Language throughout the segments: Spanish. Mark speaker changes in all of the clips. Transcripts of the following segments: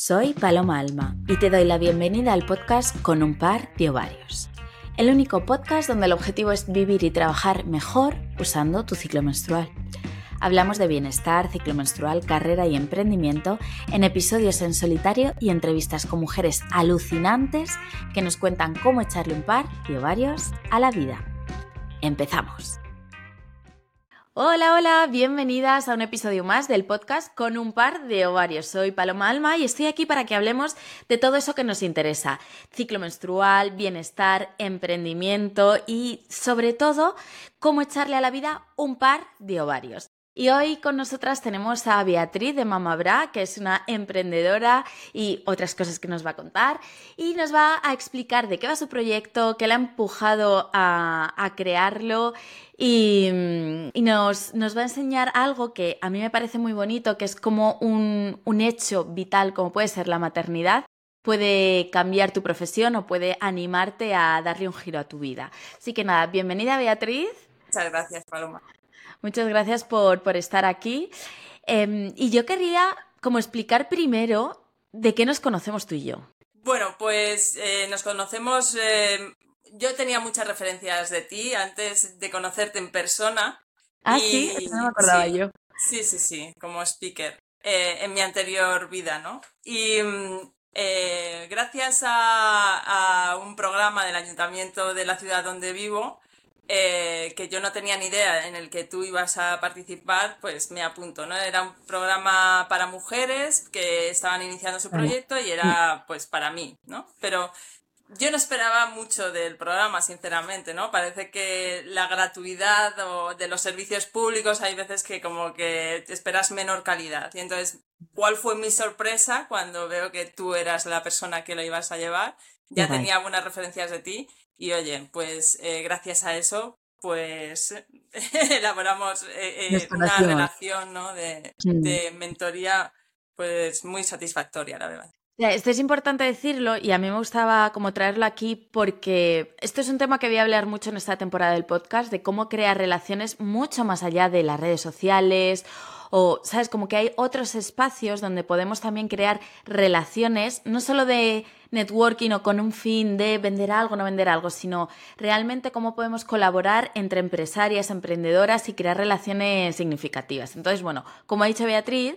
Speaker 1: Soy Paloma Alma y te doy la bienvenida al podcast Con un par de ovarios. El único podcast donde el objetivo es vivir y trabajar mejor usando tu ciclo menstrual. Hablamos de bienestar, ciclo menstrual, carrera y emprendimiento en episodios en solitario y entrevistas con mujeres alucinantes que nos cuentan cómo echarle un par de ovarios a la vida. ¡Empezamos! Hola, hola, bienvenidas a un episodio más del podcast con un par de ovarios. Soy Paloma Alma y estoy aquí para que hablemos de todo eso que nos interesa. Ciclo menstrual, bienestar, emprendimiento y sobre todo cómo echarle a la vida un par de ovarios. Y hoy con nosotras tenemos a Beatriz de Mamabra, que es una emprendedora y otras cosas que nos va a contar. Y nos va a explicar de qué va su proyecto, qué le ha empujado a, crearlo. Y, nos, va a enseñar algo que a mí me parece muy bonito, que es como un, un hecho vital, como puede ser la maternidad, puede cambiar tu profesión o puede animarte a darle un giro a tu vida. Así que nada, bienvenida Beatriz.
Speaker 2: Muchas gracias, Paloma.
Speaker 1: Muchas gracias por, estar aquí. Em, y yo quería como explicar primero de qué nos conocemos tú y yo.
Speaker 2: Bueno, pues eh, nos conocemos. Em, yo tenía muchas referencias de ti antes de conocerte en persona.
Speaker 1: Ah, sí, no me acordaba yo.
Speaker 2: Sí, sí, sí, como speaker eh, en mi anterior vida, ¿no? Y mm, eh, gracias a, un programa del ayuntamiento de la ciudad donde vivo, eh, que yo no tenía ni idea en el que tú ibas a participar, pues me apunto, ¿no? Era un programa para mujeres que estaban iniciando su proyecto y era pues para mí, ¿no? Pero yo no esperaba mucho del programa, sinceramente, ¿no? Parece que la gratuidad o de los servicios públicos hay veces que como que te esperas menor calidad. Y entonces, ¿cuál fue mi sorpresa cuando veo que tú eras la persona que lo ibas a llevar? Ya tenía algunas referencias de ti y oye, pues eh, gracias a eso, pues elaboramos eh, eh, una relación ¿no? de, mm. de, mentoría pues muy satisfactoria, la verdad.
Speaker 1: Esto es importante decirlo y a mí me gustaba como traerlo aquí porque esto es un tema que voy a hablar mucho en esta temporada del podcast, de cómo crear relaciones mucho más allá de las redes sociales o, ¿sabes? Como que hay otros espacios donde podemos también crear relaciones, no solo de networking o con un fin de vender algo, no vender algo, sino realmente cómo podemos colaborar entre empresarias, emprendedoras y crear relaciones significativas. Entonces, bueno, como ha dicho Beatriz,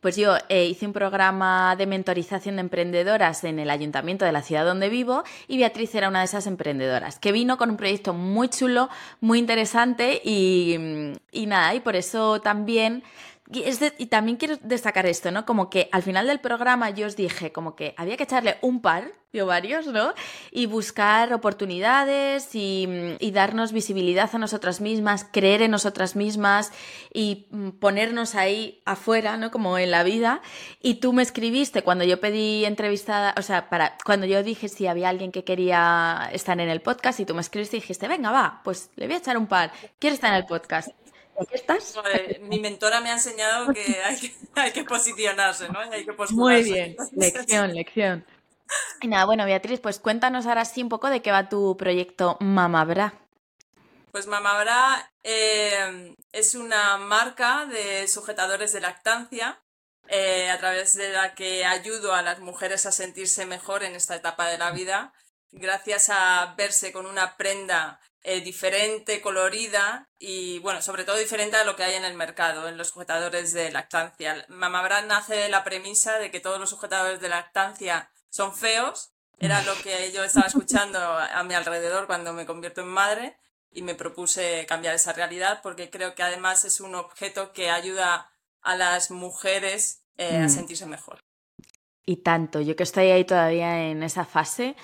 Speaker 1: pues yo eh, hice un programa de mentorización de emprendedoras en el ayuntamiento de la ciudad donde vivo y Beatriz era una de esas emprendedoras que vino con un proyecto muy chulo, muy interesante y, y nada, y por eso también y, también quiero destacar esto, ¿no? Como que al final del programa yo os dije como que había que echarle un par de varios, ¿no? Y buscar oportunidades y, darnos visibilidad a nosotras mismas, creer en nosotras mismas y mm, ponernos ahí afuera, ¿no? Como en la vida. Y tú me escribiste cuando yo pedí entrevistada, o sea, para cuando yo dije si había alguien que quería estar en el podcast y tú me escribiste y dijiste, venga, va, pues le voy a echar un par. ¿Quieres estar en el podcast?
Speaker 2: Estás? mi mentora me ha enseñado que hay, que posicionarse, ¿no? Hay que
Speaker 1: Muy bien, lección, lección. Y nada, bueno, Beatriz, pues cuéntanos ahora sí un poco de qué va tu proyecto Mamabra.
Speaker 2: Pues Mamabra eh, es una marca de sujetadores de lactancia eh, a través de la que ayudo a las mujeres a sentirse mejor en esta etapa de la vida, gracias a verse con una prenda eh, diferente, colorida y, bueno, sobre todo diferente a lo que hay en el mercado, en los sujetadores de lactancia. Mamabra nace de la premisa de que todos los sujetadores de lactancia son feos. Era lo que yo estaba escuchando a mi alrededor cuando me convierto en madre y me propuse cambiar esa realidad porque creo que además es un objeto que ayuda a las mujeres eh, a mm. sentirse mejor.
Speaker 1: Y tanto, yo que estoy ahí todavía en esa fase,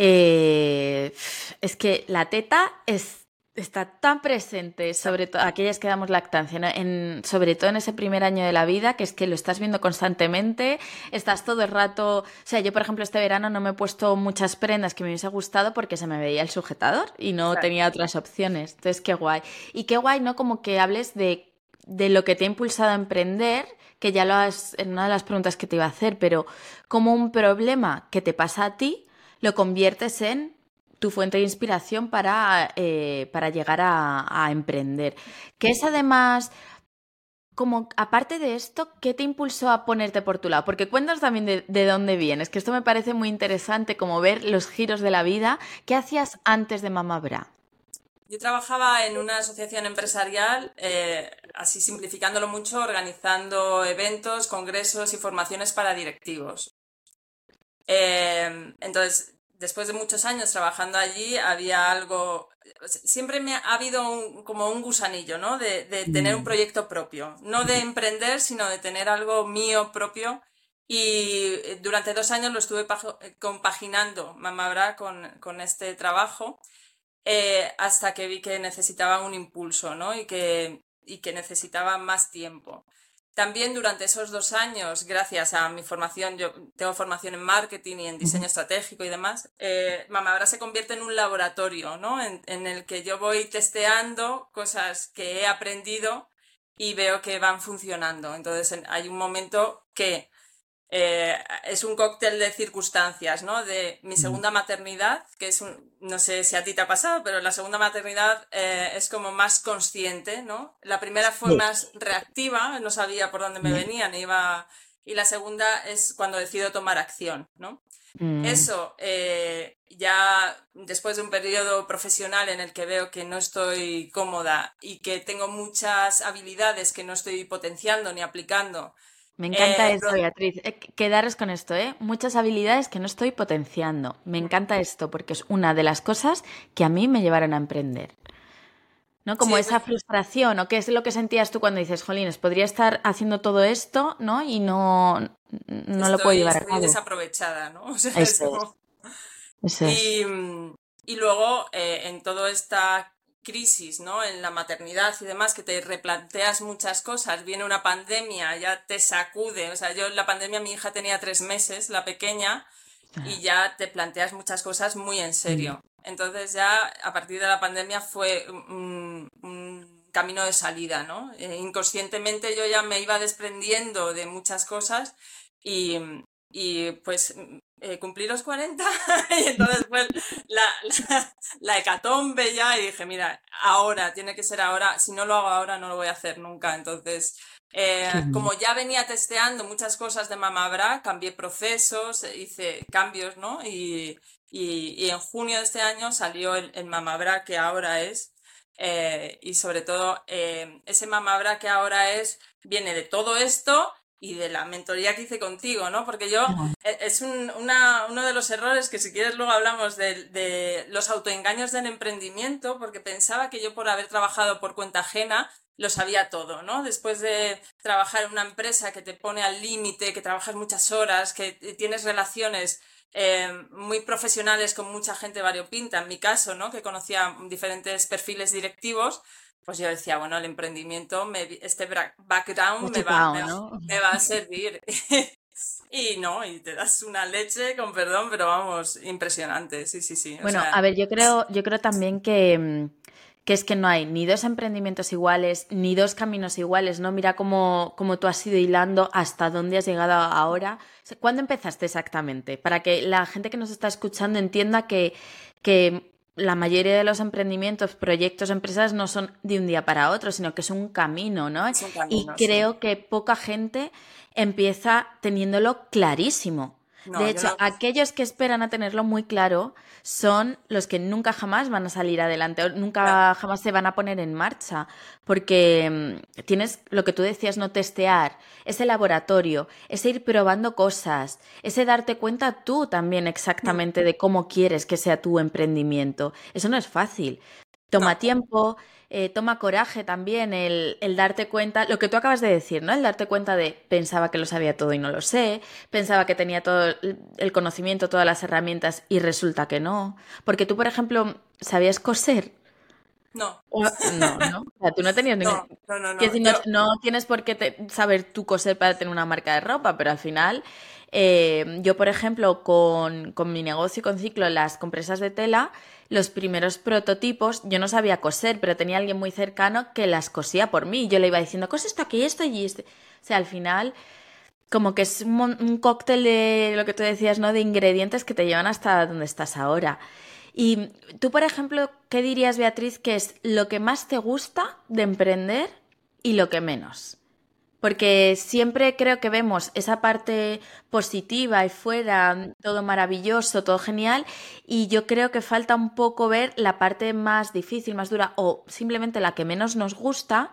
Speaker 1: eh, es que la teta es, está tan presente, sobre todo aquellas que damos lactancia, en, sobre todo en ese primer año de la vida, que es que lo estás viendo constantemente, estás todo el rato, o sea, yo por ejemplo este verano no me he puesto muchas prendas que me hubiese gustado porque se me veía el sujetador y no tenía otras opciones, entonces qué guay. Y qué guay, ¿no? Como que hables de, de lo que te ha impulsado a emprender que ya lo has en una de las preguntas que te iba a hacer, pero como un problema que te pasa a ti lo conviertes en tu fuente de inspiración para, eh, para llegar a, emprender. Que es además como aparte de esto, ¿qué te impulsó a ponerte por tu lado? Porque cuéntanos también de, dónde vienes, que esto me parece muy interesante, como ver los giros de la vida. ¿Qué hacías antes de Mamá Bra?
Speaker 2: Yo trabajaba en una asociación empresarial, eh, así simplificándolo mucho, organizando eventos, congresos y formaciones para directivos. Eh, entonces, después de muchos años trabajando allí, había algo, siempre me ha habido como un gusanillo, ¿no? De, tener un mm. proyecto propio, no de emprender, sino de tener algo mío propio. Y eh, durante dos años lo estuve compaginando, Mamabra, con, con este trabajo, eh, hasta que vi que necesitaba un impulso, ¿no? Y que, y que necesitaba más tiempo. También durante esos dos años, gracias a mi formación, yo tengo formación en marketing y en diseño estratégico y demás, eh, Mamabra se convierte en un laboratorio, ¿no? En, en, el que yo voy testeando cosas que he aprendido y veo que van funcionando. Entonces hay un momento que eh, es un cóctel de circunstancias, ¿no? De mi segunda maternidad, que es un, no sé si a ti te ha pasado, pero la segunda maternidad eh, es como más consciente, ¿no? La primera fue más reactiva, no sabía por dónde me venían, iba, y la segunda es cuando decido tomar acción, ¿no? Mm. Eso, eh, ya después de un periodo profesional en el que veo que no estoy cómoda y que tengo muchas habilidades que no estoy potenciando ni aplicando,
Speaker 1: me encanta eh, esto, Beatriz. Eh, quedaros con esto, ¿eh? Muchas habilidades que no estoy potenciando. Me encanta esto porque es una de las cosas que a mí me llevaron a emprender. ¿No? Como esa frustración, o qué es lo que sentías tú cuando dices, Jolines, podría estar haciendo todo esto, ¿no? Y no, no lo puedo llevar a cabo.
Speaker 2: desaprovechada, ¿no? O sea, eso. Y, y, luego, eh, en toda esta crisis, ¿no? En la maternidad y demás, que te replanteas muchas cosas, viene una pandemia, ya te sacude. O sea, yo en la pandemia mi hija tenía tres meses, la pequeña, y ya te planteas muchas cosas muy en serio. Mm. Entonces ya a partir de la pandemia fue un, camino de salida, ¿no? Eh, inconscientemente yo ya me iba desprendiendo de muchas cosas y, y pues eh, cumplí los 40 y entonces fue la, la, hecatombe ya y dije, mira, ahora, tiene que ser ahora, si no lo hago ahora no lo voy a hacer nunca. Entonces, eh, como ya venía testeando muchas cosas de Mamabra, cambié procesos, hice cambios, ¿no? Y, y, en junio de este año salió el, el Mamabra que ahora es. Eh, y sobre todo, ese Mamabra que ahora es, viene de todo esto y de la mentoría que hice contigo, ¿no? Porque yo, e, es un, una, uno de los errores que si quieres luego hablamos de, de, los autoengaños del emprendimiento, porque pensaba que yo por haber trabajado por cuenta ajena lo sabía todo, ¿no? Después de trabajar en una empresa que te pone al límite, que trabajas muchas horas, que tienes relaciones eh, muy profesionales con mucha gente variopinta, en mi caso, ¿no? Que conocía diferentes perfiles directivos, pues yo decía, bueno, el emprendimiento, me, este background me va, me, va, a servir. y no, y te das una leche, con perdón, pero vamos, impresionante, sí, sí, sí.
Speaker 1: Bueno, a ver, yo creo, yo creo también que, mm, que, es que no hay ni dos emprendimientos iguales, ni dos caminos iguales, ¿no? Mira cómo, cómo tú has ido hilando hasta dónde has llegado ahora. ¿Cuándo empezaste exactamente? Para que la gente que nos está escuchando entienda que, que la mayoría de los emprendimientos, proyectos, empresas no son de un día para otro, sino que es un camino, ¿no? y creo que poca gente empieza teniéndolo clarísimo de hecho, aquellos que esperan a tenerlo muy claro son los que nunca jamás van a salir adelante o nunca jamás se van a poner en marcha, porque mm, tienes lo que tú decías, no testear, ese laboratorio, ese ir probando cosas, ese darte cuenta tú también exactamente de cómo quieres que sea tu emprendimiento. Eso no es fácil. Toma tiempo, eh, toma coraje también el, darte cuenta, lo que tú acabas de decir, ¿no? El darte cuenta de pensaba que lo sabía todo y no lo sé, pensaba que tenía todo el conocimiento, todas las herramientas y resulta que no. Porque tú, por ejemplo, ¿sabías coser?
Speaker 2: No.
Speaker 1: no, no. O sea, tú no tenías ningún... No, no, no. no, tienes por qué saber tú coser para tener una marca de ropa, pero al final... Eh, yo, por ejemplo, con, con mi negocio con Ciclo, las compresas de tela, los primeros prototipos, yo no sabía coser, pero tenía alguien muy cercano que las cosía por mí. Yo le iba diciendo, cose esto aquí, esto y este. O sea, al final, como que es un, cóctel de lo que tú decías, ¿no? De ingredientes que te llevan hasta donde estás ahora. Y tú, por ejemplo, ¿qué dirías, Beatriz, que es lo que más te gusta de emprender y lo que menos? Porque siempre creo que vemos esa parte positiva y fuera, todo maravilloso, todo genial, y yo creo que falta un poco ver la parte más difícil, más dura, o simplemente la que menos nos gusta,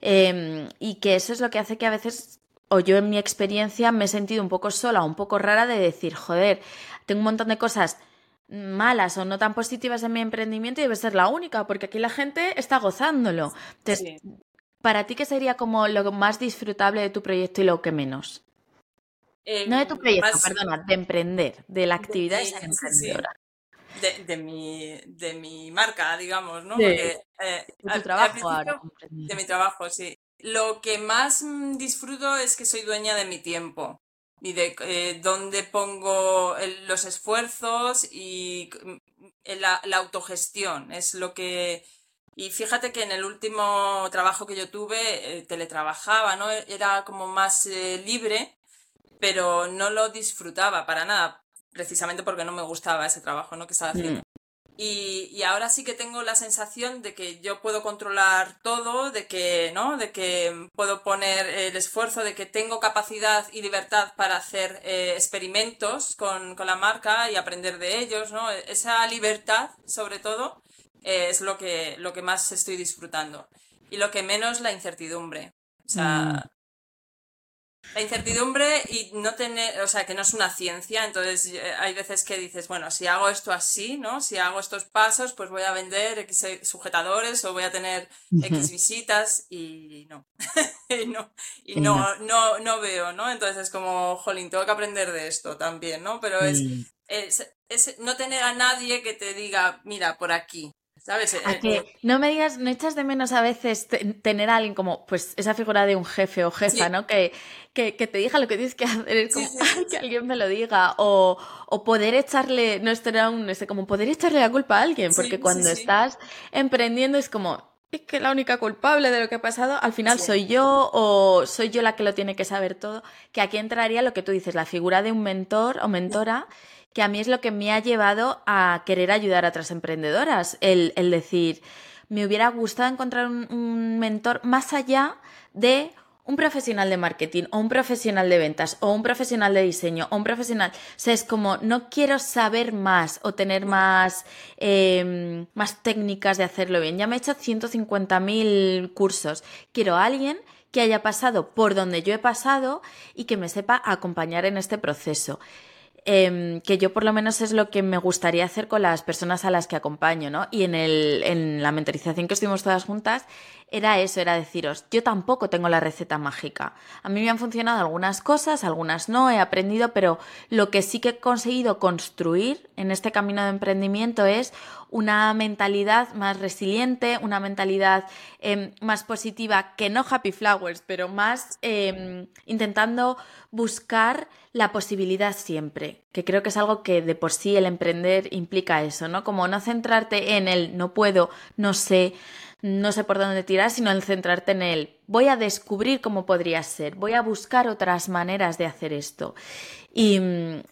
Speaker 1: em, y que eso es lo que hace que a veces, o yo en mi experiencia, me he sentido un poco sola, un poco rara de decir, joder, tengo un montón de cosas malas o no tan positivas en mi emprendimiento y debe ser la única, porque aquí la gente está gozándolo. Entonces, ¿Para ti qué sería como lo más disfrutable de tu proyecto y lo que menos? no de tu proyecto, perdona, de emprender, de la actividad de, emprendedora.
Speaker 2: De, mi, de mi marca, digamos, ¿no?
Speaker 1: de tu trabajo ahora.
Speaker 2: De mi trabajo, sí. Lo que más mm, disfruto es que soy dueña de mi tiempo y de eh, dónde pongo los esfuerzos y mm, la, la, autogestión. Es lo que y fíjate que en el último trabajo que yo tuve, eh, teletrabajaba, ¿no? Era como más eh, libre, pero no lo disfrutaba para nada, precisamente porque no me gustaba ese trabajo, ¿no? Que estaba haciendo. Mm. Y, y, ahora sí que tengo la sensación de que yo puedo controlar todo, de que, ¿no? De que puedo poner el esfuerzo, de que tengo capacidad y libertad para hacer eh, experimentos con, con, la marca y aprender de ellos, ¿no? Esa libertad, sobre todo, es lo que, lo que más estoy disfrutando. Y lo que menos, la incertidumbre. O sea, mm. la incertidumbre y no tener, o sea, que no es una ciencia, entonces eh, hay veces que dices, bueno, si hago esto así, ¿no? Si hago estos pasos, pues voy a vender X sujetadores o voy a tener X visitas y no. y no, y no, no, no veo, ¿no? Entonces es como, jolín, tengo que aprender de esto también, ¿no? Pero es, es, es no tener a nadie que te diga, mira, por aquí, ¿Sabes?
Speaker 1: A eh, que eh, no me digas, no echas de menos a veces tener a alguien como, pues, esa figura de un jefe o jefa, ¿no? Que, que, te diga lo que tienes que hacer, es como, que alguien me lo diga, o, o poder echarle, no esto era un, este, como poder echarle la culpa a alguien, porque cuando estás emprendiendo es como, es que la única culpable de lo que ha pasado al final soy yo o soy yo la que lo tiene que saber todo, que aquí entraría lo que tú dices, la figura de un mentor o mentora que a mí es lo que me ha llevado a querer ayudar a otras emprendedoras, el, decir, me hubiera gustado encontrar un, mentor más allá de un profesional de marketing o un profesional de ventas o un profesional de diseño o un profesional. O sea, es como no quiero saber más o tener más, em, más técnicas de hacerlo bien. Ya me he hecho 150.000 cursos. Quiero a alguien que haya pasado por donde yo he pasado y que me sepa acompañar en este proceso. Em, que yo por lo menos es lo que me gustaría hacer con las personas a las que acompaño, ¿no? Y en, el, en la mentorización que estuvimos todas juntas, era eso, era deciros, yo tampoco tengo la receta mágica. A mí me han funcionado algunas cosas, algunas no, he aprendido, pero lo que sí que he conseguido construir en este camino de emprendimiento es una mentalidad más resiliente, una mentalidad em, más positiva, que no happy flowers, pero más em, intentando buscar la posibilidad siempre, que creo que es algo que de por sí el emprender implica eso, ¿no? Como no centrarte en el no puedo, no sé, no sé por dónde tirar, sino en centrarte en él. Voy a descubrir cómo podría ser, voy a buscar otras maneras de hacer esto. Y,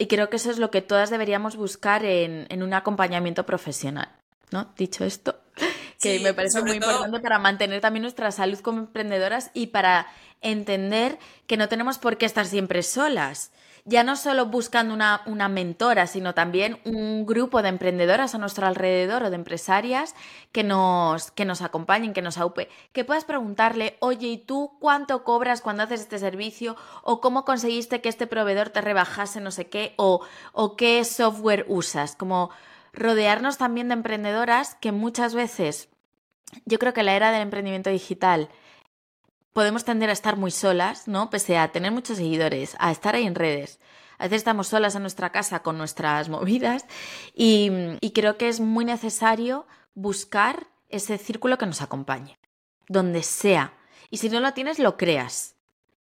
Speaker 1: creo que eso es lo que todas deberíamos buscar en, un acompañamiento profesional. ¿no? Dicho esto, que me parece muy importante para mantener también nuestra salud como emprendedoras y para entender que no tenemos por qué estar siempre solas ya no solo buscando una, una, mentora, sino también un grupo de emprendedoras a nuestro alrededor o de empresarias que nos, que nos acompañen, que nos aupe, que puedas preguntarle, oye, ¿y tú cuánto cobras cuando haces este servicio? ¿O cómo conseguiste que este proveedor te rebajase no sé qué? ¿O, o qué software usas? Como rodearnos también de emprendedoras que muchas veces, yo creo que la era del emprendimiento digital, podemos tender a estar muy solas, ¿no? Pese a tener muchos seguidores, a estar ahí en redes. A veces estamos solas en nuestra casa con nuestras movidas y, creo que es muy necesario buscar ese círculo que nos acompañe, donde sea. Y si no lo tienes, lo creas,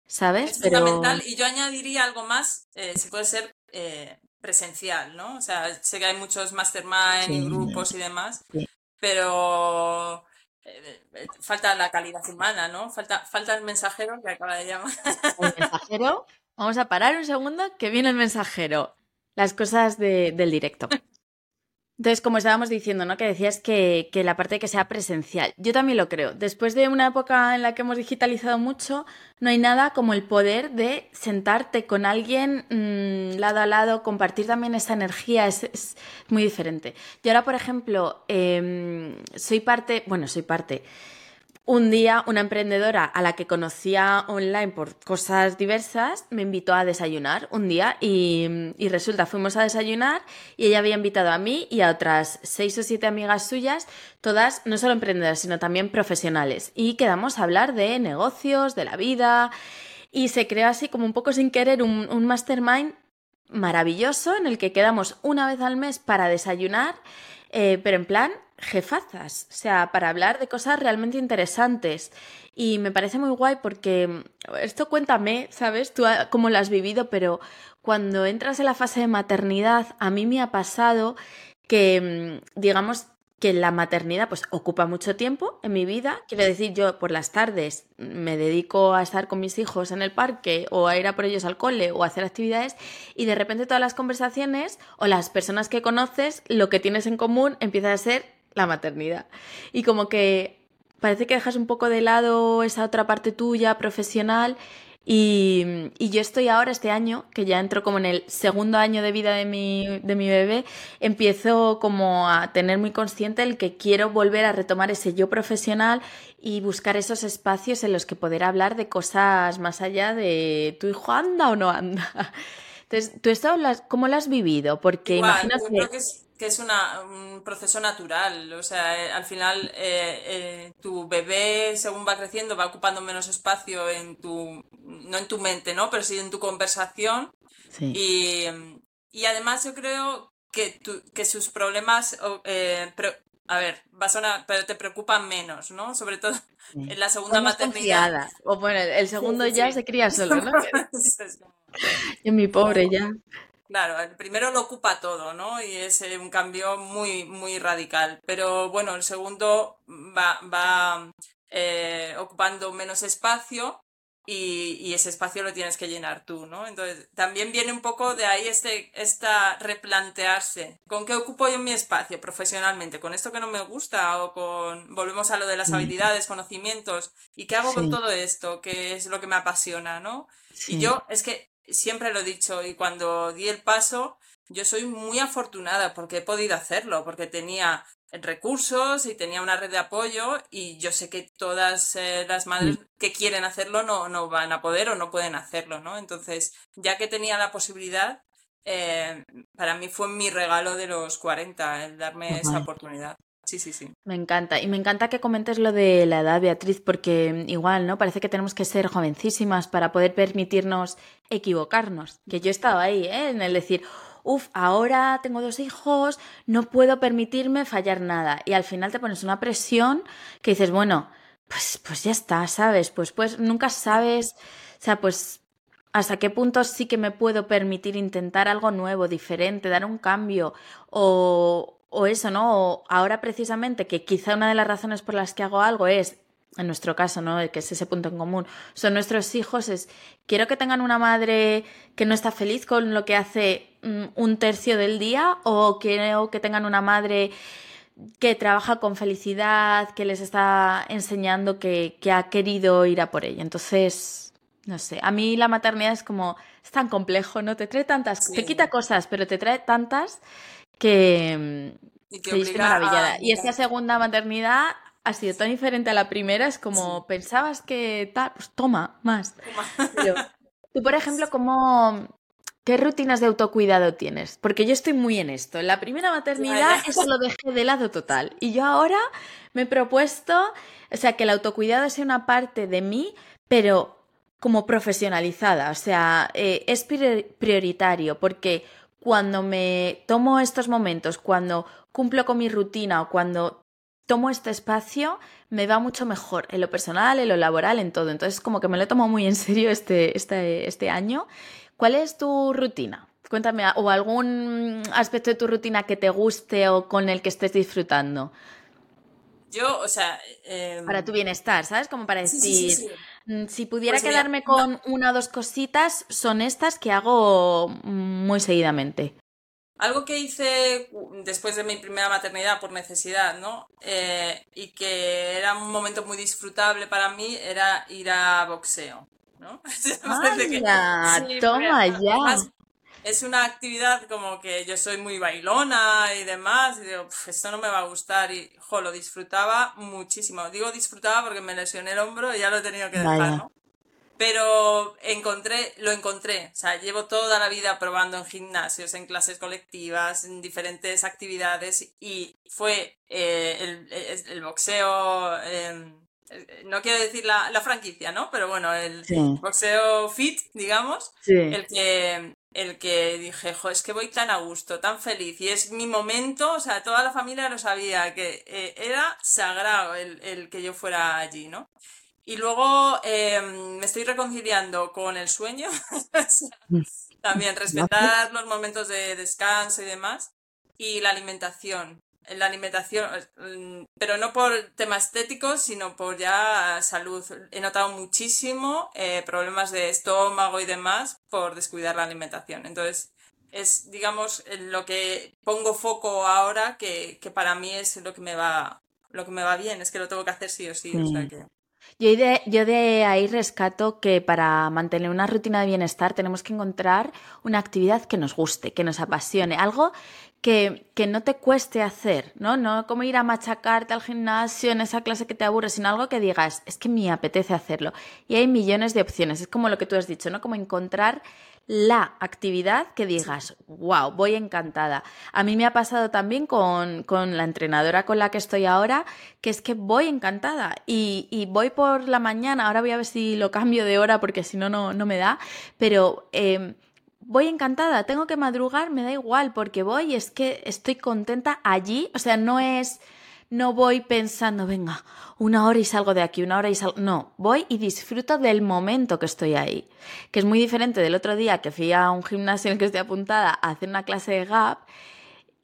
Speaker 1: ¿sabes?
Speaker 2: Es fundamental. Y yo añadiría algo más, eh, si puede ser eh, presencial, ¿no? O sea, sé que hay muchos mastermind y grupos y demás, pero eh, eh, falta la calidad humana, ¿no? Falta, falta el mensajero que acaba de llamar.
Speaker 1: El mensajero. Vamos a parar un segundo que viene el mensajero. Las cosas del directo. Entonces, como estábamos diciendo, ¿no? Que decías que, la parte de que sea presencial. Yo también lo creo. Después de una época en la que hemos digitalizado mucho, no hay nada como el poder de sentarte con alguien mm, lado a lado, compartir también esa energía, es, muy diferente. Yo ahora, por ejemplo, em, soy parte, bueno, soy parte un día una emprendedora a la que conocía online por cosas diversas me invitó a desayunar un día y, resulta, fuimos a desayunar y ella había invitado a mí y a otras seis o siete amigas suyas, todas no solo emprendedoras, sino también profesionales. Y quedamos a hablar de negocios, de la vida y se creó así como un poco sin querer un, mastermind maravilloso en el que quedamos una vez al mes para desayunar, eh, pero en plan jefazas, o sea, para hablar de cosas realmente interesantes. Y me parece muy guay porque mm, esto cuéntame, ¿sabes? Tú ah, cómo lo has vivido, pero cuando entras en la fase de maternidad, a mí me ha pasado que, mm, digamos, que la maternidad pues ocupa mucho tiempo en mi vida. Quiero decir, yo por las tardes me dedico a estar con mis hijos en el parque o a ir a por ellos al cole o a hacer actividades y de repente todas las conversaciones o las personas que conoces, lo que tienes en común empieza a ser la maternidad. Y como que parece que dejas un poco de lado esa otra parte tuya profesional y, yo estoy ahora, este año, que ya entro como en el segundo año de vida de mi, de mi bebé, empiezo como a tener muy consciente el que quiero volver a retomar ese yo profesional y buscar esos espacios en los que poder hablar de cosas más allá de tu hijo anda o no anda. Entonces, ¿tú esto cómo lo has vivido? Porque imagino
Speaker 2: que que es un proceso natural. O sea, eh, al final eh, eh, tu bebé, según va creciendo, va ocupando menos espacio en tu, no en tu mente, ¿no? Pero sí en tu conversación. Y, además yo creo que, que sus problemas, a ver, va a sonar, pero te preocupan menos, ¿no? Sobre todo en la segunda maternidad.
Speaker 1: O bueno, el segundo ya se cría solo, ¿no? y mi pobre ya.
Speaker 2: Claro, el primero lo ocupa todo, ¿no? Y es eh, un cambio muy, muy radical. Pero bueno, el segundo va, va eh, ocupando menos espacio y, ese espacio lo tienes que llenar tú, ¿no? Entonces, también viene un poco de ahí este, esta replantearse. ¿Con qué ocupo yo mi espacio profesionalmente? ¿Con esto que no me gusta? ¿O con, volvemos a lo de las mm. habilidades, conocimientos? ¿Y qué hago con todo esto? ¿Qué es lo que me apasiona, no? Y yo, es que siempre lo he dicho y cuando di el paso, yo soy muy afortunada porque he podido hacerlo, porque tenía recursos y tenía una red de apoyo y yo sé que todas eh, las madres mm. que quieren hacerlo no, no van a poder o no pueden hacerlo, ¿no? Entonces, ya que tenía la posibilidad, eh, para mí fue mi regalo de los 40 el darme esa oportunidad. Sí, sí, sí.
Speaker 1: Me encanta. Y me encanta que comentes lo de la edad, Beatriz, porque igual, ¿no? Parece que tenemos que ser jovencísimas para poder permitirnos equivocarnos. Que yo he estado ahí, ¿eh? En el decir, uff, ahora tengo dos hijos, no puedo permitirme fallar nada. Y al final te pones una presión que dices, bueno, pues, pues ya está, ¿sabes? Pues, pues nunca sabes, o sea, pues hasta qué punto sí que me puedo permitir intentar algo nuevo, diferente, dar un cambio o, o eso, ¿no? ahora precisamente, que quizá una de las razones por las que hago algo es, en nuestro caso, ¿no? Que es ese punto en común, son nuestros hijos, es, quiero que tengan una madre que no está feliz con lo que hace mm, un tercio del día o quiero que tengan una madre que trabaja con felicidad, que les está enseñando que, ha querido ir a por ella. Entonces, no sé, a mí la maternidad es como, es tan complejo, ¿no? Te trae tantas, te quita cosas, pero te trae tantas que, y que maravillada. Y esa segunda maternidad ha sido tan diferente a la primera, es como pensabas que tal, pues toma, más. tú, por ejemplo, ¿cómo, ¿qué rutinas de autocuidado tienes? Porque yo estoy muy en esto. En la primera maternidad eso lo dejé de lado total. Y yo ahora me he propuesto, o sea, que el autocuidado sea una parte de mí, pero como profesionalizada. O sea, eh, es prioritario porque cuando me tomo estos momentos, cuando cumplo con mi rutina o cuando tomo este espacio, me va mucho mejor en lo personal, en lo laboral, en todo. Entonces, como que me lo tomo muy en serio este, este, este año. ¿Cuál es tu rutina? Cuéntame, o algún aspecto de tu rutina que te guste o con el que estés disfrutando.
Speaker 2: Yo, o sea... Em,
Speaker 1: para tu bienestar, ¿sabes? Como para decir... Mm, si pudiera pues quedarme con una o dos cositas, son estas que hago muy seguidamente.
Speaker 2: algo que hice después de mi primera maternidad por necesidad, ¿no? Eh, y que era un momento muy disfrutable para mí, era ir a boxeo, ¿no?
Speaker 1: toma ya.
Speaker 2: Es una actividad como que yo soy muy bailona y demás, y digo, esto no me va a gustar, y jo, lo disfrutaba muchísimo. Digo disfrutaba porque me lesioné el hombro y ya lo he tenido que dejar, ¿no? pero encontré, lo encontré. O sea, llevo toda la vida probando en gimnasios, en clases colectivas, en diferentes actividades y fue eh, el, boxeo, em, no quiero decir la, franquicia, ¿no? Pero bueno, el boxeo fit, digamos, el que el que dije, jo, es que voy tan a gusto, tan feliz, y es mi momento, o sea, toda la familia lo sabía, que eh, era sagrado el, el, que yo fuera allí, ¿no? Y luego em, me estoy reconciliando con el sueño. También respetar los momentos de descanso y demás. Y la alimentación. La alimentación, mm, pero no por tema estético, sino por ya salud. He notado muchísimo eh, problemas de estómago y demás por descuidar la alimentación. Entonces, es, digamos, lo que pongo foco ahora, que, que, para mí es lo que me va, lo que me va bien, es que lo tengo que hacer sí o sí. O sea que...
Speaker 1: Yo de, yo de ahí rescato que para mantener una rutina de bienestar tenemos que encontrar una actividad que nos guste, que nos apasione, algo que, que, no te cueste hacer, ¿no? No como ir a machacarte al gimnasio en esa clase que te aburre, sino algo que digas, es que me apetece hacerlo. Y hay millones de opciones, es como lo que tú has dicho, ¿no? Como encontrar la actividad que digas, wow, voy encantada. A mí me ha pasado también con, la entrenadora con la que estoy ahora, que es que voy encantada y, voy por la mañana, ahora voy a ver si lo cambio de hora porque si no, no me da, pero... Em, voy encantada, tengo que madrugar, me da igual, porque voy, es que estoy contenta allí, o sea, no es no voy pensando, venga, una hora y salgo de aquí, una hora y salgo. No, voy y disfruto del momento que estoy ahí. Que es muy diferente del otro día que fui a un gimnasio en el que estoy apuntada a hacer una clase de gap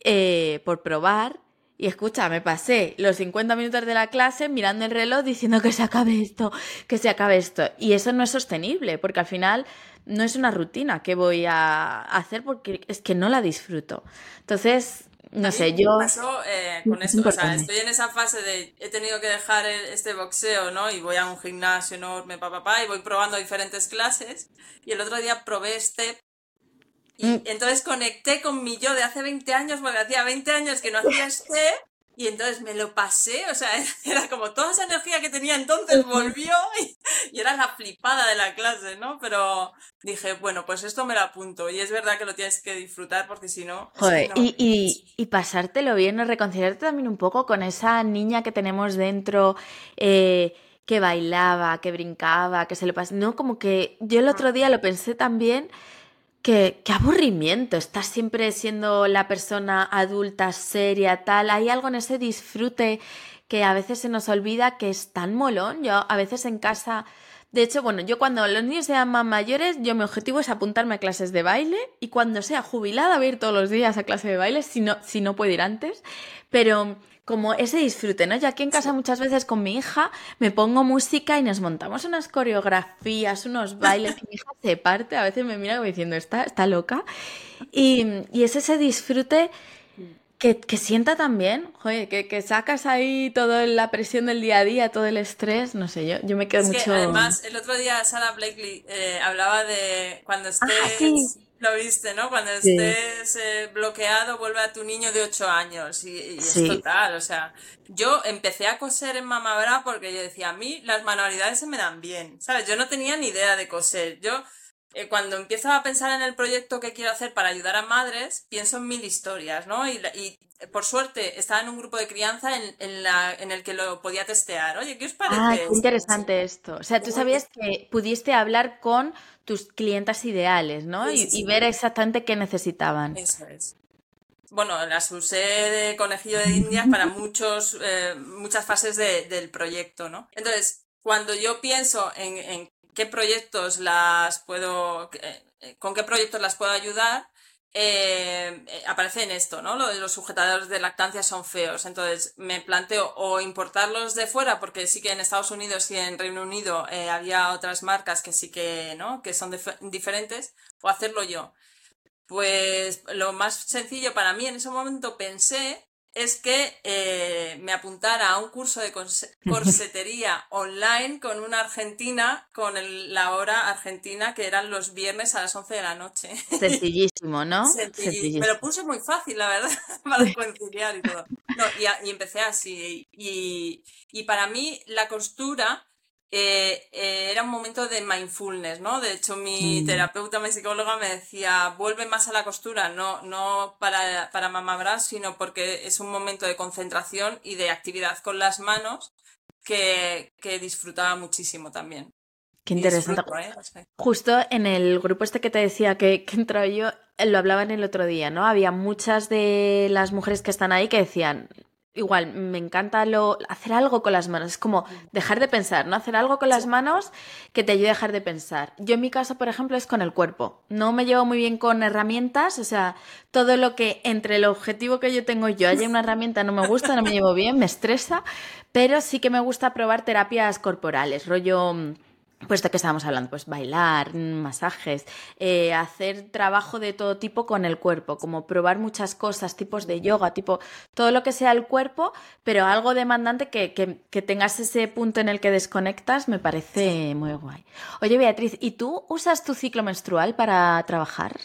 Speaker 1: eh, por probar. Y escucha, me pasé los 50 minutos de la clase mirando el reloj diciendo que se acabe esto, que se acabe esto. Y eso no es sostenible, porque al final no es una rutina que voy a hacer porque es que no la disfruto. Entonces, no sé, yo...
Speaker 2: Pasó, eh, con esto, o sea, estoy en esa fase de he tenido que dejar este boxeo, ¿no? Y voy a un gimnasio enorme, papá, papá, y voy probando diferentes clases. Y el otro día probé este y mm. entonces conecté con mi yo de hace 20 años, porque hacía 20 años que no hacía este, y entonces me lo pasé, o sea, era como toda esa energía que tenía entonces volvió y, era la flipada de la clase, ¿no? Pero dije, bueno, pues esto me lo apunto y es verdad que lo tienes que disfrutar porque si no...
Speaker 1: Joder, Y, y, y, pasártelo bien, ¿no? reconciliarte también un poco con esa niña que tenemos dentro. Eh, que bailaba, que brincaba, que se le pasaba. No, como que yo el otro día lo pensé también Qué, aburrimiento, estás siempre siendo la persona adulta, seria, tal. Hay algo en ese disfrute que a veces se nos olvida que es tan molón. Yo a veces en casa, de hecho, bueno, yo cuando los niños sean más mayores, yo mi objetivo es apuntarme a clases de baile y cuando sea jubilada voy a ir todos los días a clase de baile, si no, si no puedo ir antes. Pero como ese disfrute, ¿no? Yo aquí en casa muchas veces con mi hija me pongo música y nos montamos unas coreografías, unos bailes, y mi hija se parte, a veces me mira como diciendo, está, está loca. Y, es ese disfrute que, sienta también, joder, que, sacas ahí toda la presión del día a día, todo el estrés, no sé, yo, yo me quedo mucho...
Speaker 2: además, el otro día Sarah Blakely eh, hablaba de cuando ah, estés... Lo viste, ¿no? Cuando estés eh, bloqueado, vuelve a tu niño de 8 años. Y, es total, o sea. Yo empecé a coser en Mamabra porque yo decía, a mí las manualidades se me dan bien, ¿sabes? Yo no tenía ni idea de coser. Yo, eh, cuando empiezo a pensar en el proyecto que quiero hacer para ayudar a madres, pienso en mil historias, ¿no? Y, y por suerte estaba en un grupo de crianza en, en, la, en, el que lo podía testear. Oye, ¿qué os parece?
Speaker 1: Ah, qué interesante esto. O sea, tú sabías que pudiste hablar con tus clientas ideales, ¿no? y, ver exactamente qué necesitaban.
Speaker 2: Eso es. Bueno, las usé de conejillo de indias para muchos, eh, muchas fases del proyecto, ¿no? Entonces, cuando yo pienso en, qué proyectos las puedo, eh, con qué proyectos las puedo ayudar, eh, aparece en esto, ¿no? Los sujetadores de lactancia son feos. Entonces me planteo o importarlos de fuera, porque sí que en Estados Unidos y en Reino Unido eh, había otras marcas que sí que, ¿no? Que son diferentes, o hacerlo yo. Pues lo más sencillo para mí en ese momento pensé es que eh, me apuntara a un curso de corsetería online con una argentina, con la hora argentina, que eran los viernes a las 11 de la noche.
Speaker 1: Sencillísimo, ¿no?
Speaker 2: Sencillísimo. Me lo puse muy fácil, la verdad, para conciliar y todo. y, empecé así. Y, y para mí la costura eh, eh, era un momento de mindfulness, ¿no? De hecho, mi terapeuta, mi psicóloga me decía, vuelve más a la costura, no, no para, para mamá sino porque es un momento de concentración y de actividad con las manos que, disfrutaba muchísimo también.
Speaker 1: Qué interesante. ¿eh? Justo en el grupo este que te decía que, que entró yo, lo hablaban el otro día, ¿no? Había muchas de las mujeres que están ahí que decían, igual, me encanta lo, hacer algo con las manos. Es como dejar de pensar, ¿no? Hacer algo con las manos que te ayude a dejar de pensar. Yo en mi caso, por ejemplo, es con el cuerpo. No me llevo muy bien con herramientas, o sea, todo lo que entre el objetivo que yo tengo yo haya una herramienta no me gusta, no me llevo bien, me estresa, pero sí que me gusta probar terapias corporales, rollo pues de qué estábamos hablando, pues bailar, masajes, eh, hacer trabajo de todo tipo con el cuerpo, como probar muchas cosas, tipos de yoga, tipo todo lo que sea el cuerpo, pero algo demandante que, que, tengas ese punto en el que desconectas, me parece muy guay. Oye, Beatriz, ¿y tú usas tu ciclo menstrual para trabajar?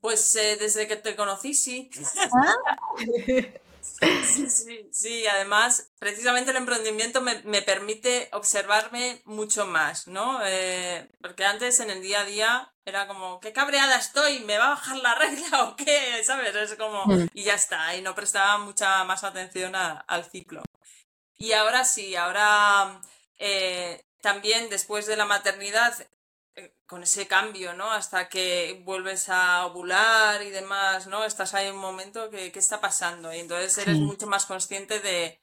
Speaker 2: Pues eh, desde que te conocí, sí. ¿Ah? Sí, sí, sí, además, precisamente el emprendimiento me, permite observarme mucho más, ¿no? Eh, porque antes en el día a día era como, qué cabreada estoy, ¿me va a bajar la regla o qué? ¿Sabes? Es como, mm. y ya está, y no prestaba mucha más atención al ciclo. Y ahora sí, ahora eh, también después de la maternidad con ese cambio, ¿no? Hasta que vuelves a ovular y demás, ¿no? Estás ahí un momento que ¿qué está pasando? Y entonces eres mucho más consciente de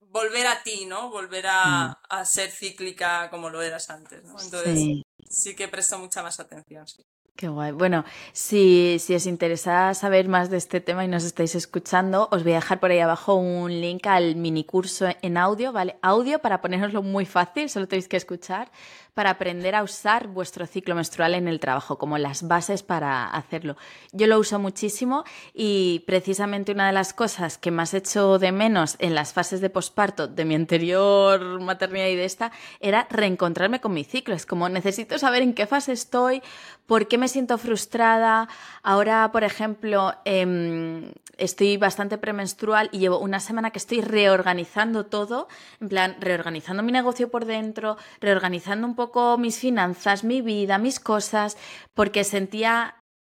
Speaker 2: volver a ti, ¿no? Volver mm. a, ser cíclica como lo eras antes, ¿no? Entonces sí, que presto mucha más atención, sí.
Speaker 1: Qué guay. Bueno, si, si, os interesa saber más de este tema y nos estáis escuchando, os voy a dejar por ahí abajo un link al mini curso en audio, ¿vale? Audio para poneroslo muy fácil, solo tenéis que escuchar para aprender a usar vuestro ciclo menstrual en el trabajo, como las bases para hacerlo. Yo lo uso muchísimo y precisamente una de las cosas que más hecho de menos en las fases de posparto de mi anterior maternidad y de esta era reencontrarme con mi ciclo. Es como necesito saber en qué fase estoy, por qué me siento frustrada. Ahora, por ejemplo, em, estoy bastante premenstrual y llevo una semana que estoy reorganizando todo, en plan, reorganizando mi negocio por dentro, reorganizando un poco mis finanzas, mi vida, mis cosas, porque sentía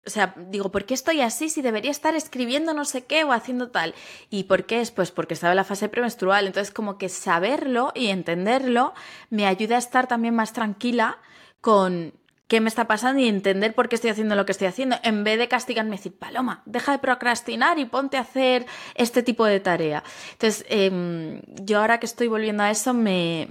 Speaker 1: o sea, digo, ¿por qué estoy así si debería estar escribiendo no sé qué o haciendo tal? ¿Y por qué es? Pues porque estaba en la fase premenstrual. Entonces, como que saberlo y entenderlo me ayuda a estar también más tranquila con qué me está pasando y entender por qué estoy haciendo lo que estoy haciendo, en vez de castigarme y decir, Paloma, deja de procrastinar y ponte a hacer este tipo de tarea. Entonces, em, yo ahora que estoy volviendo a eso, me,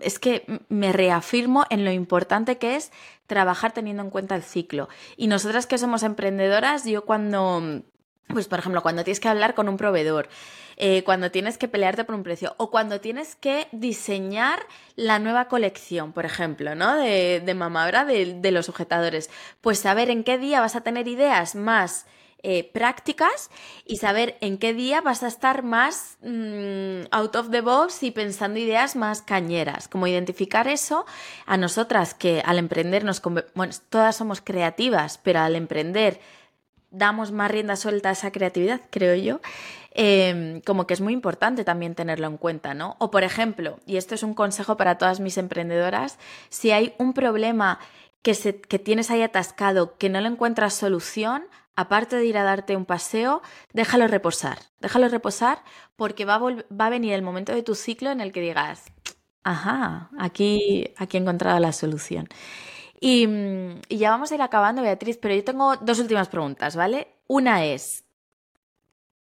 Speaker 1: es que me reafirmo en lo importante que es trabajar teniendo en cuenta el ciclo. Y nosotras que somos emprendedoras, yo cuando, pues por ejemplo, cuando tienes que hablar con un proveedor, eh, cuando tienes que pelearte por un precio o cuando tienes que diseñar la nueva colección, por ejemplo, ¿no? De, de Mamabra, de, los sujetadores. Pues saber en qué día vas a tener ideas más eh, prácticas y saber en qué día vas a estar más mm, out of the box y pensando ideas más cañeras. Como identificar eso a nosotras que al emprender nos... Bueno, todas somos creativas, pero al emprender damos más rienda suelta a esa creatividad, creo yo. Em, como que es muy importante también tenerlo en cuenta, ¿no? O por ejemplo, y esto es un consejo para todas mis emprendedoras, si hay un problema que, se, que tienes ahí atascado, que no le encuentras solución, aparte de ir a darte un paseo, déjalo reposar. Déjalo reposar porque va a, va a venir el momento de tu ciclo en el que digas, ajá, aquí, aquí he encontrado la solución. Y, ya vamos a ir acabando, Beatriz, pero yo tengo dos últimas preguntas, ¿vale? Una es,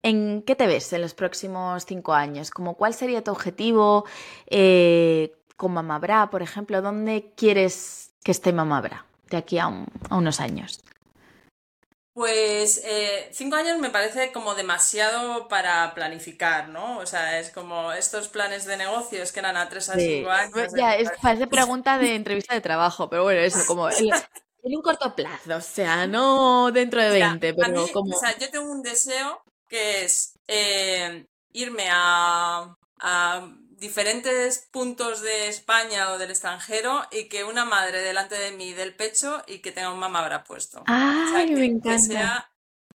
Speaker 1: ¿en qué te ves en los próximos cinco años? Como, ¿Cuál sería tu objetivo eh, con Mamabra, por ejemplo? ¿Dónde quieres que esté Mamabra de aquí a unos años?
Speaker 2: Pues eh, cinco años me parece como demasiado para planificar, ¿no? O sea, es como estos planes de negocios que eran a tres a cinco años.
Speaker 1: Ya, es, parece pregunta de entrevista de trabajo, pero bueno, eso, como En un corto plazo, o sea, no dentro de 20, pero como...
Speaker 2: O sea, yo tengo un deseo que es eh, irme a, diferentes puntos de España o del extranjero y que una madre delante de mí del pecho y que tenga un mamá habrá puesto.
Speaker 1: ¡Ay, me encanta!
Speaker 2: Que sea,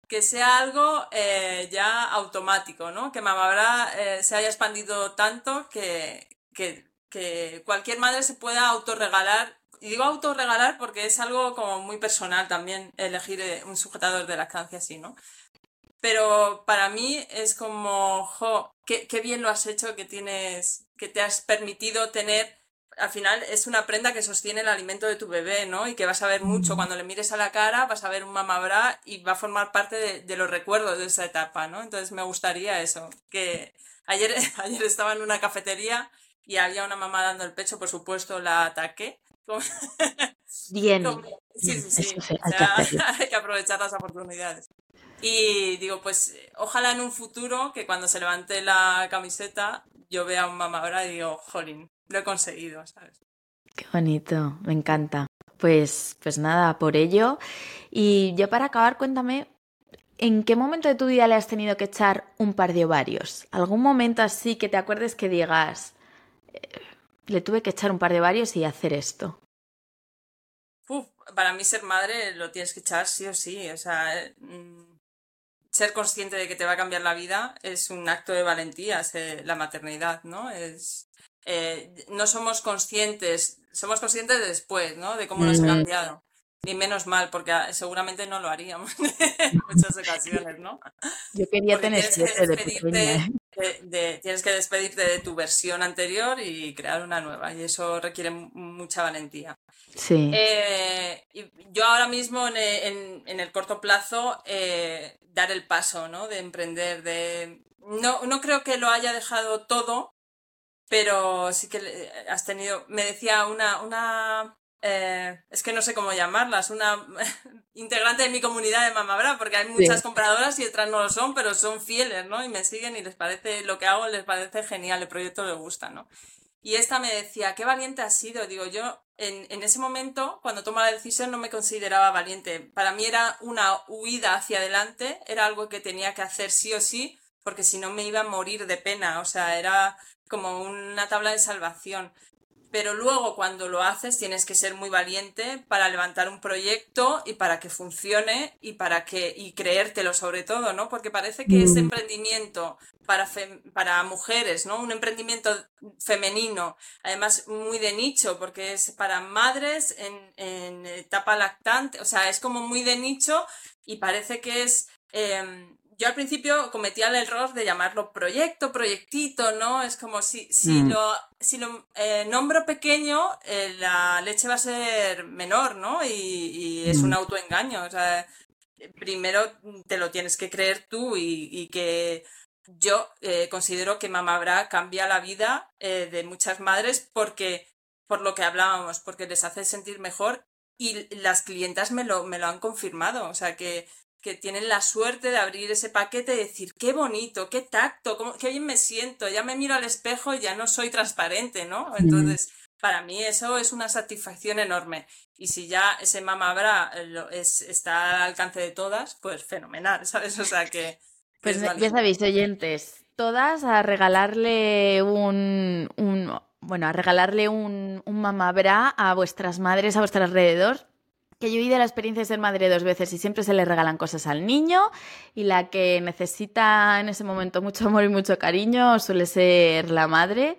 Speaker 2: que sea algo eh, ya automático, ¿no? Que mamá habrá eh, se haya expandido tanto que, que, que cualquier madre se pueda autorregalar y digo autorregalar porque es algo como muy personal también elegir un sujetador de lactancia así, ¿no? Pero para mí es como, jo, qué, bien lo has hecho, que tienes, que te has permitido tener, al final es una prenda que sostiene el alimento de tu bebé, ¿no? Y que vas a ver mucho, cuando le mires a la cara vas a ver un mamabra y va a formar parte de, los recuerdos de esa etapa, ¿no? Entonces me gustaría eso, que ayer, ayer estaba en una cafetería y había una mamá dando el pecho, por supuesto la ataqué.
Speaker 1: Bien.
Speaker 2: sí, sí, sí. hay que aprovechar las oportunidades. Y digo, pues ojalá en un futuro que cuando se levante la camiseta yo vea a un mamadora y digo, jolín, lo he conseguido, ¿sabes?
Speaker 1: Qué bonito, me encanta. Pues, pues nada, por ello. Y ya para acabar, cuéntame, ¿en qué momento de tu vida le has tenido que echar un par de ovarios? ¿Algún momento así que te acuerdes que digas, eh, le tuve que echar un par de ovarios y hacer esto?
Speaker 2: Uf, para mí ser madre lo tienes que echar sí o sí. O sea, mm, ser consciente de que te va a cambiar la vida es un acto de valentía, la maternidad, ¿no? Es, eh, no somos conscientes, somos conscientes después, ¿no? De cómo nos ha cambiado. Ni menos mal, porque ah, seguramente no lo haríamos en muchas ocasiones, ¿no?
Speaker 1: Yo quería tener siete de pequeña.
Speaker 2: ¿eh? tienes que despedirte de tu versión anterior y crear una nueva, y eso requiere mucha valentía.
Speaker 1: Sí.
Speaker 2: Eh, yo ahora mismo en, el corto plazo eh, dar el paso, ¿no? De emprender, de... No, no creo que lo haya dejado todo, pero sí que has tenido... Me decía una, una eh, es que no sé cómo llamarlas, una integrante de mi comunidad de Mamabra, porque hay muchas compradoras y otras no lo son, pero son fieles, ¿no? Y me siguen y les parece, lo que hago les parece genial, el proyecto les gusta, ¿no? Y esta me decía, qué valiente has sido. Digo, yo en, en ese momento, cuando tomo la decisión, no me consideraba valiente. Para mí era una huida hacia adelante, era algo que tenía que hacer sí o sí, porque si no me iba a morir de pena. O sea, era como una tabla de salvación pero luego cuando lo haces tienes que ser muy valiente para levantar un proyecto y para que funcione y para que y creértelo sobre todo, ¿no? Porque parece que ese mm. emprendimiento para para mujeres, ¿no? Un emprendimiento femenino, además muy de nicho porque es para madres en, en etapa lactante, o sea, es como muy de nicho y parece que es em, yo al principio cometía el error de llamarlo proyecto, proyectito, ¿no? Es como si, si mm. lo, si lo eh, nombro pequeño, eh, la leche va a ser menor, ¿no? Y, es un mm. autoengaño. O sea, primero te lo tienes que creer tú y, que yo eh, considero que Mamá Bra cambia la vida de muchas madres porque, por lo que hablábamos, porque les hace sentir mejor y las clientas me lo, me lo han confirmado. O sea, que que tienen la suerte de abrir ese paquete y decir, qué bonito, qué tacto, cómo, qué bien me siento, ya me miro al espejo y ya no soy transparente, ¿no? Entonces, para mí eso es una satisfacción enorme. Y si ya ese mamá eh, es, está al alcance de todas, pues fenomenal, ¿sabes? O sea que...
Speaker 1: Pues ya sabéis, oyentes, todas a regalarle un, un bueno, a regalarle un, un mamabra a vuestras madres a vuestro alrededor que yo he ido la experiencia de ser madre dos veces y siempre se le regalan cosas al niño y la que necesita en ese momento mucho amor y mucho cariño suele ser la madre.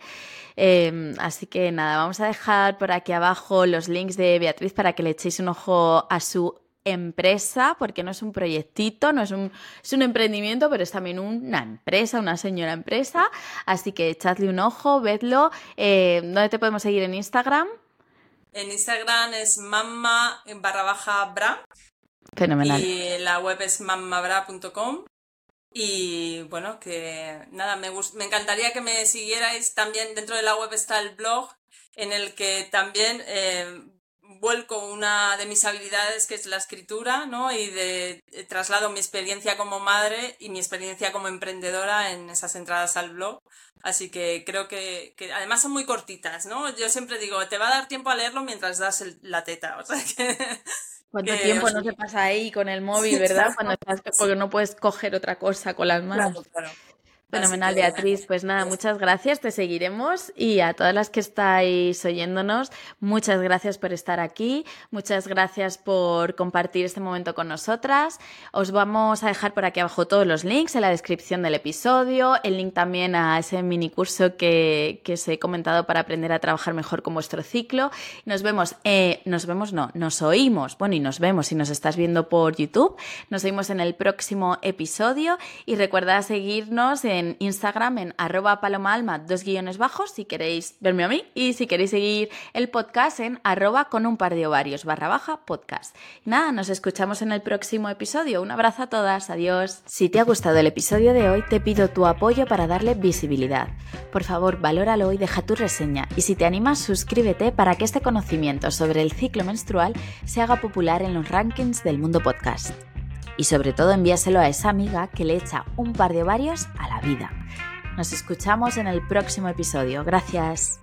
Speaker 1: Em, así que nada, vamos a dejar por aquí abajo los links de Beatriz para que le echéis un ojo a su empresa, porque no es un proyectito, no es un, es un emprendimiento, pero es también una empresa, una señora empresa. Así que echadle un ojo, vedlo. Eh, ¿Dónde te podemos seguir en Instagram?
Speaker 2: En Instagram es mamma barra baja bra.
Speaker 1: Fenomenal.
Speaker 2: Y la web es mammabra.com. Y bueno, que nada, me, me encantaría que me siguierais. También dentro de la web está el blog en el que también eh, vuelco una de mis habilidades que es la escritura, ¿no? Y de, eh, traslado mi experiencia como madre y mi experiencia como emprendedora en esas entradas al blog. Así que creo que, además son muy cortitas, ¿no? Yo siempre digo, te va a dar tiempo a leerlo mientras das la teta, o sea que
Speaker 1: ¿Cuánto tiempo no se pasa ahí con el móvil, verdad? Cuando estás, porque no puedes coger otra cosa con las manos. Claro, claro. Fenomenal, Beatriz. Pues nada, muchas gracias, te seguiremos y a todas las que estáis oyéndonos, muchas gracias por estar aquí, muchas gracias por compartir este momento con nosotras. Os vamos a dejar por aquí abajo todos los links en la descripción del episodio, el link también a ese mini curso que, que os he comentado para aprender a trabajar mejor con vuestro ciclo. Nos vemos, eh, nos vemos, no, nos oímos, bueno, y nos vemos si nos estás viendo por YouTube. Nos oímos en el próximo episodio y recuerda seguirnos en Instagram en arroba palomalma, dos guiones bajos, si queréis verme a mí, y si queréis seguir el podcast en arroba con un par de ovarios barra baja podcast. Nada, nos escuchamos en el próximo episodio. Un abrazo a todas, adiós. Si te ha gustado el episodio de hoy, te pido tu apoyo para darle visibilidad. Por favor, valóralo y deja tu reseña. Y si te animas, suscríbete para que este conocimiento sobre el ciclo menstrual se haga popular en los rankings del mundo podcast y sobre todo envíaselo a esa amiga que le echa un par de ovarios a la vida. Nos escuchamos en el próximo episodio. Gracias.